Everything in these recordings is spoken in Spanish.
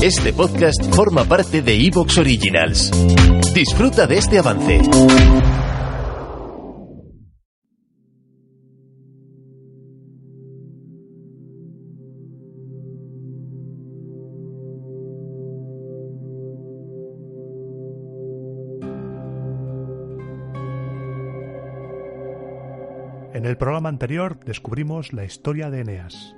Este podcast forma parte de Evox Originals. Disfruta de este avance. En el programa anterior descubrimos la historia de Eneas,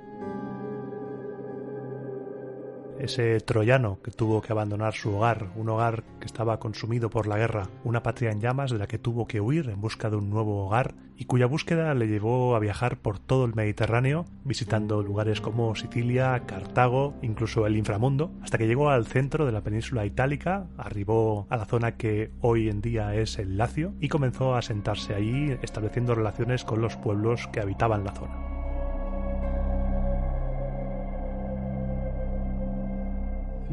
ese troyano que tuvo que abandonar su hogar, un hogar que estaba consumido por la guerra, una patria en llamas de la que tuvo que huir en busca de un nuevo hogar y cuya búsqueda le llevó a viajar por todo el Mediterráneo, visitando lugares como Sicilia, Cartago, incluso el inframundo, hasta que llegó al centro de la península itálica, arribó a la zona que hoy en día es el Lacio y comenzó a asentarse allí, estableciendo relaciones con los pueblos que habitaban la zona.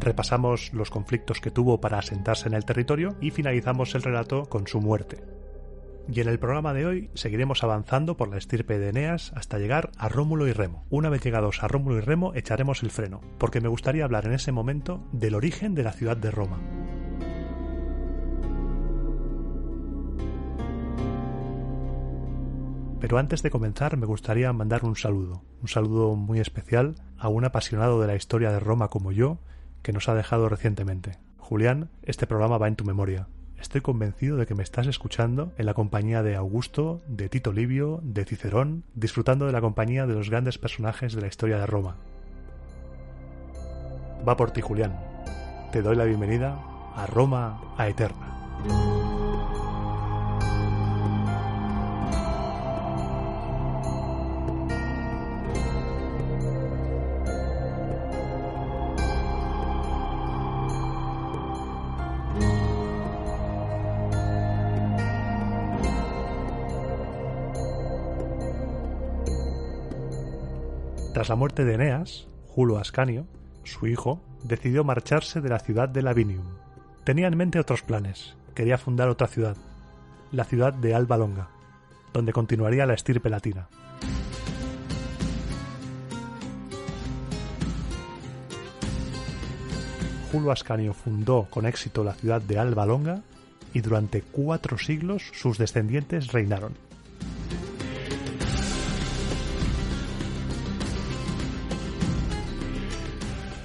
Repasamos los conflictos que tuvo para asentarse en el territorio y finalizamos el relato con su muerte. Y en el programa de hoy seguiremos avanzando por la estirpe de Eneas hasta llegar a Rómulo y Remo. Una vez llegados a Rómulo y Remo echaremos el freno, porque me gustaría hablar en ese momento del origen de la ciudad de Roma. Pero antes de comenzar me gustaría mandar un saludo, un saludo muy especial a un apasionado de la historia de Roma como yo, que nos ha dejado recientemente. Julián, este programa va en tu memoria. Estoy convencido de que me estás escuchando en la compañía de Augusto, de Tito Livio, de Cicerón, disfrutando de la compañía de los grandes personajes de la historia de Roma. Va por ti, Julián. Te doy la bienvenida a Roma a Eterna. Tras la muerte de Eneas, Julo Ascanio, su hijo, decidió marcharse de la ciudad de Lavinium. Tenía en mente otros planes. Quería fundar otra ciudad, la ciudad de Alba Longa, donde continuaría la estirpe latina. Julio Ascanio fundó con éxito la ciudad de Alba Longa y durante cuatro siglos sus descendientes reinaron.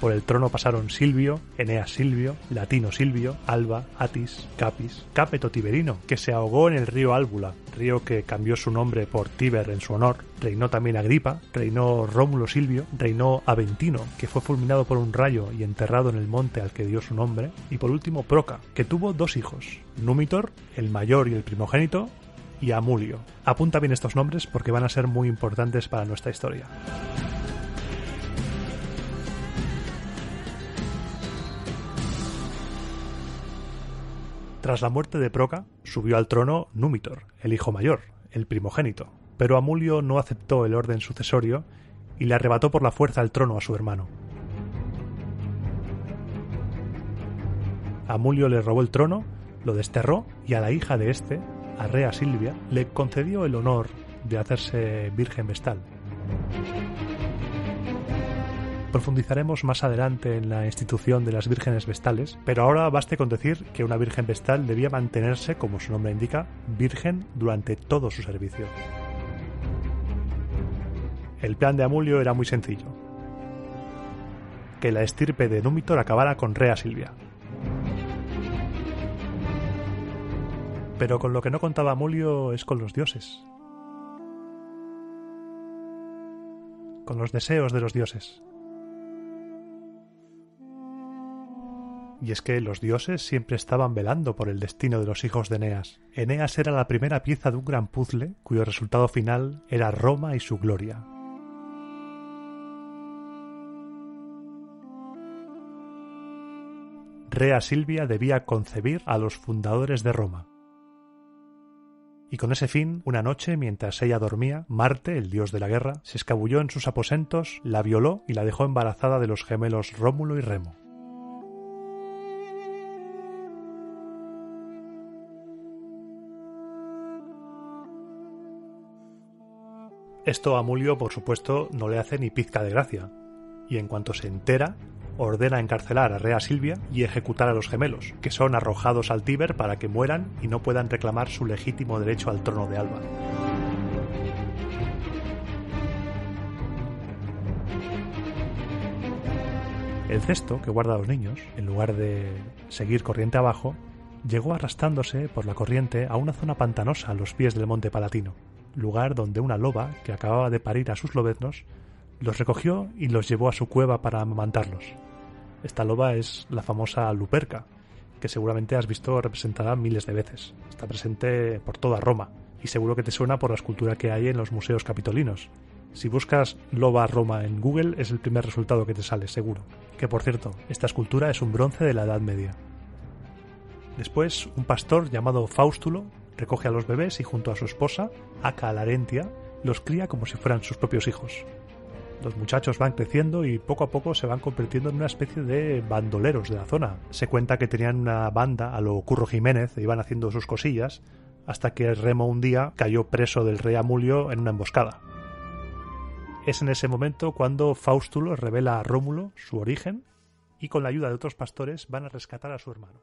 Por el trono pasaron Silvio, Eneas Silvio, Latino Silvio, Alba, Atis, Capis, Capeto Tiberino, que se ahogó en el río Álbula, río que cambió su nombre por Tiber en su honor. Reinó también Agripa, reinó Rómulo Silvio, reinó Aventino, que fue fulminado por un rayo y enterrado en el monte al que dio su nombre, y por último Proca, que tuvo dos hijos, Númitor, el mayor y el primogénito, y Amulio. Apunta bien estos nombres porque van a ser muy importantes para nuestra historia. Tras la muerte de Proca, subió al trono Númitor, el hijo mayor, el primogénito, pero Amulio no aceptó el orden sucesorio y le arrebató por la fuerza el trono a su hermano. Amulio le robó el trono, lo desterró y a la hija de éste, a Rea Silvia, le concedió el honor de hacerse virgen vestal. Profundizaremos más adelante en la institución de las vírgenes vestales, pero ahora baste con decir que una virgen vestal debía mantenerse, como su nombre indica, virgen durante todo su servicio. El plan de Amulio era muy sencillo. Que la estirpe de Númitor acabara con Rea Silvia. Pero con lo que no contaba Amulio es con los dioses. Con los deseos de los dioses. Y es que los dioses siempre estaban velando por el destino de los hijos de Eneas. Eneas era la primera pieza de un gran puzzle cuyo resultado final era Roma y su gloria. Rea Silvia debía concebir a los fundadores de Roma. Y con ese fin, una noche, mientras ella dormía, Marte, el dios de la guerra, se escabulló en sus aposentos, la violó y la dejó embarazada de los gemelos Rómulo y Remo. Esto a Mulio, por supuesto, no le hace ni pizca de gracia, y en cuanto se entera, ordena encarcelar a Rea Silvia y ejecutar a los gemelos, que son arrojados al Tíber para que mueran y no puedan reclamar su legítimo derecho al trono de Alba. El cesto que guarda a los niños, en lugar de seguir corriente abajo, llegó arrastrándose por la corriente a una zona pantanosa a los pies del monte Palatino, lugar donde una loba, que acababa de parir a sus lobeznos, los recogió y los llevó a su cueva para amamantarlos. Esta loba es la famosa Luperca, que seguramente has visto representada miles de veces. Está presente por toda Roma y seguro que te suena por la escultura que hay en los museos capitolinos. Si buscas loba Roma en Google es el primer resultado que te sale, seguro. Que por cierto, esta escultura es un bronce de la Edad Media. Después, un pastor llamado Faustulo recoge a los bebés y junto a su esposa, Aca Larentia, los cría como si fueran sus propios hijos. Los muchachos van creciendo y poco a poco se van convirtiendo en una especie de bandoleros de la zona. Se cuenta que tenían una banda a lo Curro Jiménez e iban haciendo sus cosillas hasta que Remo un día cayó preso del rey Amulio en una emboscada. Es en ese momento cuando Faustulo revela a Rómulo su origen y con la ayuda de otros pastores van a rescatar a su hermano.